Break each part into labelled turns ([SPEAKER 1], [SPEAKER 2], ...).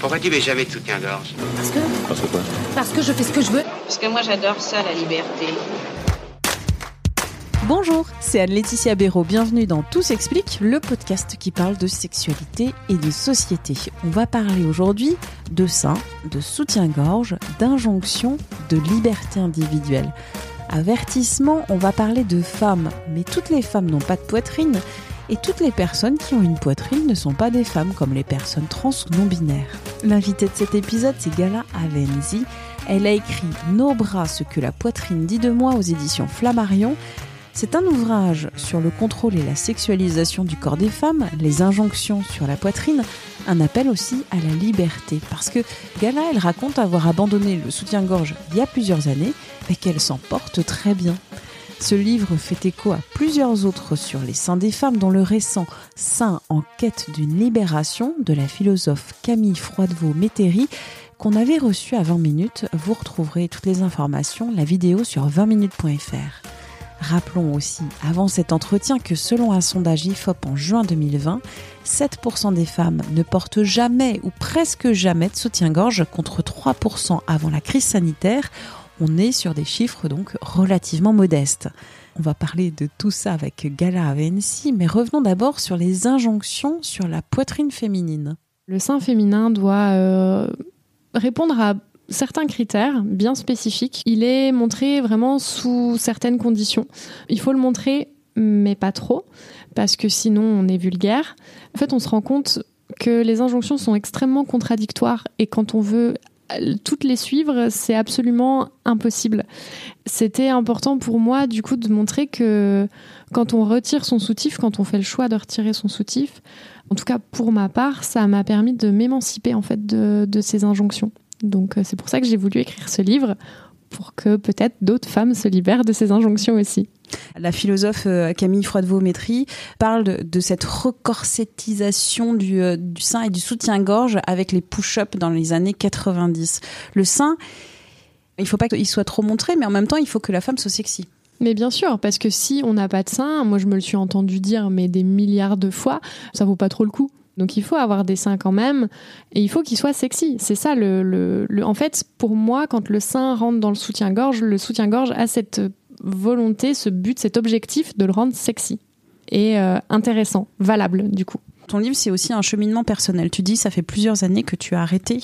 [SPEAKER 1] Pourquoi tu mets jamais de soutien-gorge
[SPEAKER 2] Parce que. Parce que quoi Parce que je fais ce que je veux.
[SPEAKER 3] Parce que moi j'adore ça, la liberté.
[SPEAKER 4] Bonjour, c'est Anne-Laetitia Béraud. Bienvenue dans Tout s'explique, le podcast qui parle de sexualité et de société. On va parler aujourd'hui de sein, de soutien-gorge, d'injonction, de liberté individuelle. Avertissement, on va parler de femmes, mais toutes les femmes n'ont pas de poitrine et toutes les personnes qui ont une poitrine ne sont pas des femmes comme les personnes trans ou non binaires. L'invité de cet épisode, c'est Gala Avenzi. Elle a écrit Nos bras, ce que la poitrine dit de moi aux éditions Flammarion. C'est un ouvrage sur le contrôle et la sexualisation du corps des femmes, les injonctions sur la poitrine, un appel aussi à la liberté. Parce que Gala, elle raconte avoir abandonné le soutien-gorge il y a plusieurs années, mais qu'elle s'en porte très bien. Ce livre fait écho à plusieurs autres sur les seins des femmes, dont le récent Seins en quête d'une libération de la philosophe Camille Froidevaux-Métairie, qu'on avait reçu à 20 minutes. Vous retrouverez toutes les informations, la vidéo sur 20minutes.fr. Rappelons aussi, avant cet entretien, que selon un sondage IFOP en juin 2020, 7% des femmes ne portent jamais ou presque jamais de soutien-gorge contre 3% avant la crise sanitaire. On est sur des chiffres donc relativement modestes. On va parler de tout ça avec Gala Avensi, mais revenons d'abord sur les injonctions sur la poitrine féminine.
[SPEAKER 5] Le sein féminin doit euh, répondre à certains critères bien spécifiques. Il est montré vraiment sous certaines conditions. Il faut le montrer, mais pas trop, parce que sinon on est vulgaire. En fait, on se rend compte que les injonctions sont extrêmement contradictoires et quand on veut toutes les suivre, c'est absolument impossible. C'était important pour moi, du coup, de montrer que quand on retire son soutif, quand on fait le choix de retirer son soutif, en tout cas pour ma part, ça m'a permis de m'émanciper en fait de, de ces injonctions. Donc euh, c'est pour ça que j'ai voulu écrire ce livre, pour que peut-être d'autres femmes se libèrent de ces injonctions aussi.
[SPEAKER 4] La philosophe euh, Camille Froidevaux-Métry parle de, cette recorsetisation du, euh, du, sein et du soutien-gorge avec les push-ups dans les années 90. Le sein, il faut pas qu'il soit trop montré, mais en même temps, il faut que la femme soit sexy.
[SPEAKER 5] Mais bien sûr, parce que si on n'a pas de sein, moi je me le suis entendu dire mais des milliards de fois, ça vaut pas trop le coup. Donc il faut avoir des seins quand même et il faut qu'ils soient sexy. C'est ça le, le, En fait, pour moi, quand le sein rentre dans le soutien-gorge, le soutien-gorge a cette volonté, ce but, cet objectif de le rendre sexy et euh, intéressant, valable du coup.
[SPEAKER 4] Ton livre, c'est aussi un cheminement personnel. Tu dis, ça fait plusieurs années que tu as arrêté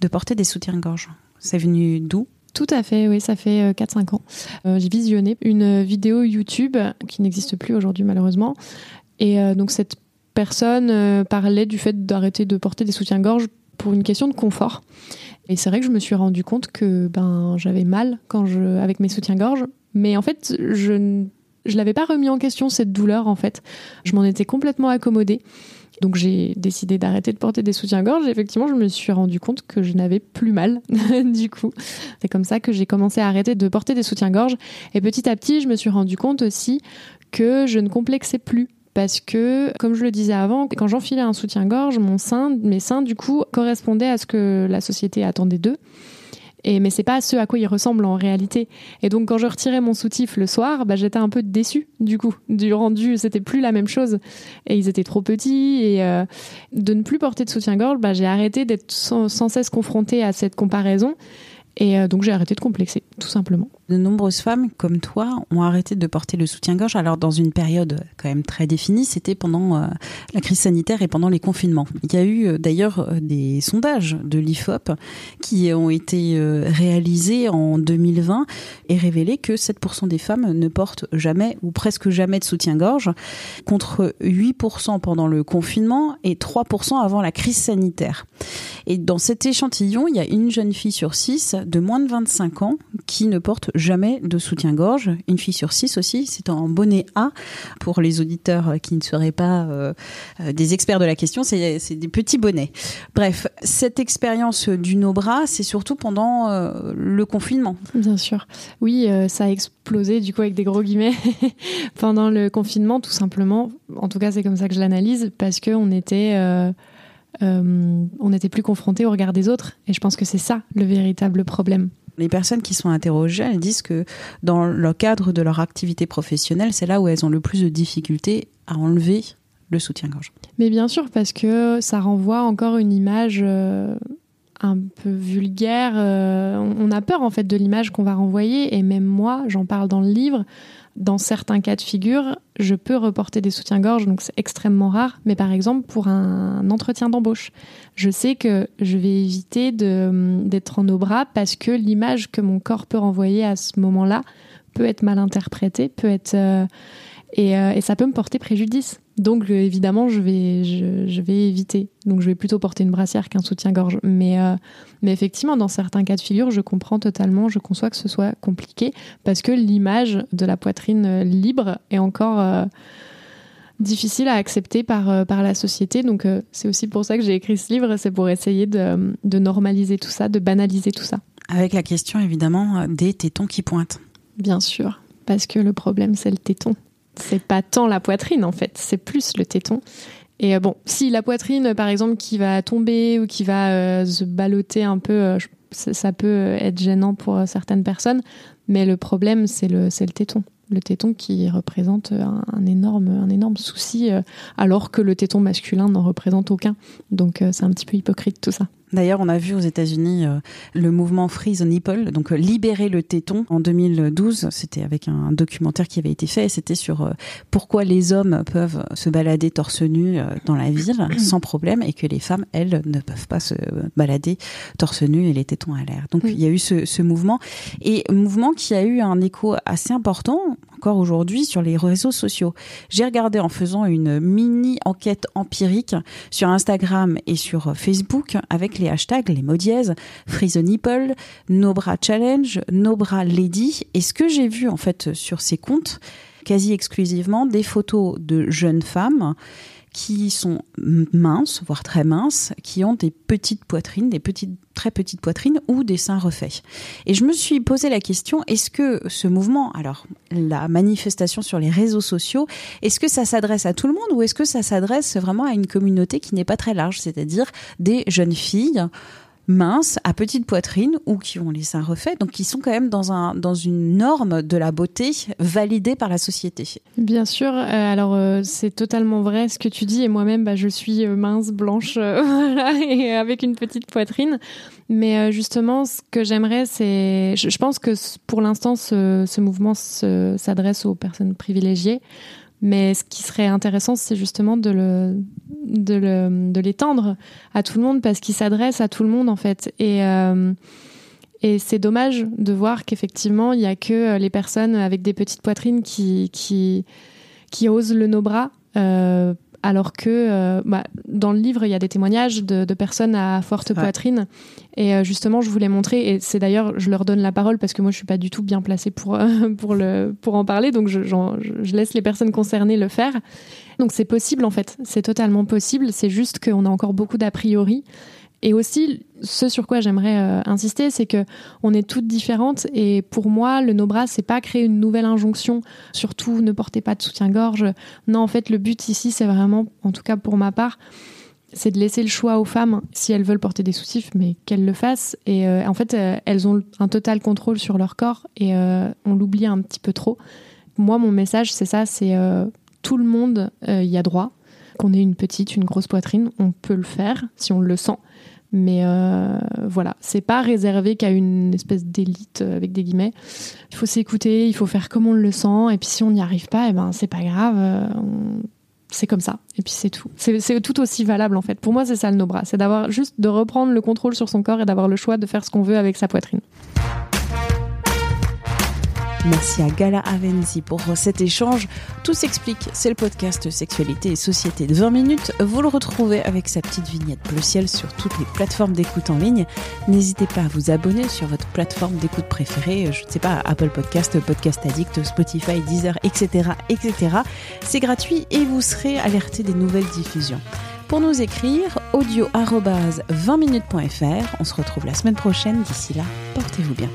[SPEAKER 4] de porter des soutiens-gorge. C'est venu d'où?
[SPEAKER 5] Tout à fait, oui, ça fait 4-5 euh, ans. Euh, j'ai visionné une vidéo YouTube qui n'existe plus aujourd'hui malheureusement. Et donc cette personne euh, parlait du fait d'arrêter de porter des soutiens-gorge pour une question de confort. Et c'est vrai que je me suis rendu compte que ben j'avais mal quand je avec mes soutiens-gorge, mais en fait je ne l'avais pas remis en question cette douleur en fait. Je m'en étais complètement accommodée. Donc j'ai décidé d'arrêter de porter des soutiens-gorge. Effectivement, je me suis rendu compte que je n'avais plus mal du coup. C'est comme ça que j'ai commencé à arrêter de porter des soutiens-gorge. Et petit à petit, je me suis rendu compte aussi que je ne complexais plus parce que, comme je le disais avant, quand j'enfilais un soutien-gorge, mon sein, mes seins, du coup, correspondaient à ce que la société attendait d'eux. Et, mais c'est pas ce à quoi ils ressemblent en réalité. Et donc quand je retirais mon soutif le soir, bah, j'étais un peu déçue du coup du rendu. C'était plus la même chose. Et ils étaient trop petits. Et euh, de ne plus porter de soutien-gorge, bah, j'ai arrêté d'être sans, sans, cesse confrontée à cette comparaison. Et euh, donc j'ai arrêté de complexer, tout simplement.
[SPEAKER 4] De nombreuses femmes comme toi ont arrêté de porter le soutien-gorge. Alors dans une période quand même très définie, c'était pendant euh, la crise sanitaire et pendant les confinements. Il y a eu euh, d'ailleurs des sondages de l'IFOP qui ont été réalisés en 2020 et révélé que 7% des femmes ne portent jamais ou presque jamais de soutien-gorge, contre 8% pendant le confinement et 3% avant la crise sanitaire. Et dans cet échantillon, il y a une jeune fille sur six de moins de 25 ans qui ne portent jamais de soutien-gorge. Une fille sur six aussi, c'est en bonnet A. Pour les auditeurs qui ne seraient pas euh, euh, des experts de la question, c'est des petits bonnets. Bref, cette expérience du no-bras, c'est surtout pendant euh, le confinement.
[SPEAKER 5] Bien sûr. Oui, ça a explosé du coup avec des gros guillemets pendant le confinement, tout simplement. En tout cas, c'est comme ça que je l'analyse, parce qu'on était... on n'était plus confronté au regard des autres. Et je pense que c'est ça le véritable problème.
[SPEAKER 4] Les personnes qui sont interrogées, elles disent que dans le cadre de leur activité professionnelle, c'est là où elles ont le plus de difficultés à enlever le soutien-gorge.
[SPEAKER 5] Mais bien sûr, parce que ça renvoie encore une image euh, un peu vulgaire. Euh, on a peur en fait de l'image qu'on va renvoyer, et même moi, j'en parle dans le livre. Dans certains cas de figure, je peux reporter des soutiens-gorge, donc c'est extrêmement rare. Mais par exemple, pour un entretien d'embauche, je sais que je vais éviter d'être en nos bras parce que l'image que mon corps peut renvoyer à ce moment-là peut être mal interprétée, peut être euh, euh, et, ça peut me porter préjudice. Donc euh, évidemment, je vais, je, vais éviter. Donc je vais plutôt porter une brassière qu'un soutien-gorge. Mais, euh, mais effectivement, dans certains cas de figure, je comprends totalement, je conçois que ce soit compliqué parce que l'image de la poitrine libre est encore difficile à accepter par, par la société. Donc c'est aussi pour ça que j'ai écrit ce livre, c'est pour essayer de, de normaliser tout ça, de banaliser tout ça.
[SPEAKER 4] Avec la question évidemment des tétons qui pointent.
[SPEAKER 5] Bien sûr, parce que le problème c'est le téton c'est pas tant la poitrine en fait, c'est plus le téton. Et euh, bon, si la poitrine, par exemple, qui va tomber ou qui va euh, se balloter un peu, euh, ça, peut être gênant pour certaines personnes. Mais le problème, c'est le, le téton. Le téton qui représente un, énorme, un énorme souci, alors que le téton masculin n'en représente aucun. Donc c'est un petit peu hypocrite tout ça.
[SPEAKER 4] D'ailleurs, on a vu aux États-Unis euh, le mouvement Free the Nipple, donc euh, libérer le téton en 2012. C'était avec un documentaire qui avait été fait. C'était sur euh, pourquoi les hommes peuvent se balader torse nu dans la ville sans problème et que les femmes, elles, ne peuvent pas se balader torse nu et les tétons à l'air. Donc il y a eu ce, ce mouvement et mouvement qui a eu un écho assez important encore aujourd'hui sur les réseaux sociaux. J'ai regardé en faisant une mini enquête empirique sur Instagram et sur Facebook avec les hashtags, les mots dièses, Free the Nipple, No Bra Challenge, No Bra Lady. Et ce que j'ai vu en fait sur ces comptes, quasi exclusivement, des photos de jeunes femmes qui sont minces, voire très minces, qui ont des petites poitrines, des petites, très petites poitrines ou des seins refaits. Et je me suis posé la question, est-ce que ce mouvement, alors la manifestation sur les réseaux sociaux, est-ce que ça s'adresse à tout le monde ou est-ce que ça s'adresse vraiment à une communauté qui n'est pas très large, c'est-à-dire des jeunes filles minces, à petite poitrine ou qui ont les seins refaits, donc qui sont quand même dans, un, dans une norme de la beauté validée par la société.
[SPEAKER 5] Bien sûr, euh, alors euh, c'est totalement vrai ce que tu dis, et moi-même bah, je suis euh, mince, blanche, et avec une petite poitrine. Mais justement, ce que j'aimerais, c'est. Je, pense que pour l'instant, ce, ce mouvement s'adresse aux personnes privilégiées. Mais ce qui serait intéressant, c'est justement de l'étendre à tout le monde parce qu'il s'adresse à tout le monde en fait. Et, euh, c'est dommage de voir qu'effectivement, il n'y a que les personnes avec des petites poitrines qui, osent le no-bras. Euh, alors que euh, bah, dans le livre, il y a des témoignages de, personnes à forte poitrine. Et euh, justement, je voulais montrer, et c'est d'ailleurs, je leur donne la parole parce que moi, je suis pas du tout bien placée pour, euh, pour, le, pour en parler, donc je, je laisse les personnes concernées le faire. Donc c'est possible en fait, c'est totalement possible, c'est juste qu'on a encore beaucoup d'a priori. Et aussi, ce sur quoi j'aimerais euh, insister, c'est que on est toutes différentes. Et pour moi, le no bras, c'est pas créer une nouvelle injonction. Surtout, ne portez pas de soutien-gorge. Non, en fait, le but ici, c'est vraiment, en tout cas pour ma part, c'est de laisser le choix aux femmes si elles veulent porter des soutifs, mais qu'elles le fassent. Et euh, en fait, euh, elles ont un total contrôle sur leur corps et on l'oublie un petit peu trop. Moi, mon message, c'est ça, c'est tout le monde y a droit. Qu'on ait une petite, une grosse poitrine, on peut le faire si on le sent. Mais euh, voilà, c'est pas réservé qu'à une espèce d'élite euh, avec des guillemets. Il faut s'écouter, il faut faire comme on le sent, et puis si on n'y arrive pas, eh ben c'est pas grave. Euh, c'est comme ça, et puis c'est tout. C'est tout aussi valable en fait. Pour moi, c'est ça le no bras, c'est d'avoir juste de reprendre le contrôle sur son corps et d'avoir le choix de faire ce qu'on veut avec sa poitrine.
[SPEAKER 4] Merci à Gala Avenzi pour cet échange. Tout s'explique, c'est le podcast Sexualité et Société de 20 minutes. Vous le retrouvez avec sa petite vignette bleu ciel sur toutes les plateformes d'écoute en ligne. N'hésitez pas à vous abonner sur votre plateforme d'écoute préférée, je ne sais pas, Apple Podcast, Podcast Addict, Spotify, Deezer, etc. etc. C'est gratuit et vous serez alerté des nouvelles diffusions. Pour nous écrire, audio 20minutes.fr. On se retrouve la semaine prochaine. D'ici là, portez-vous bien.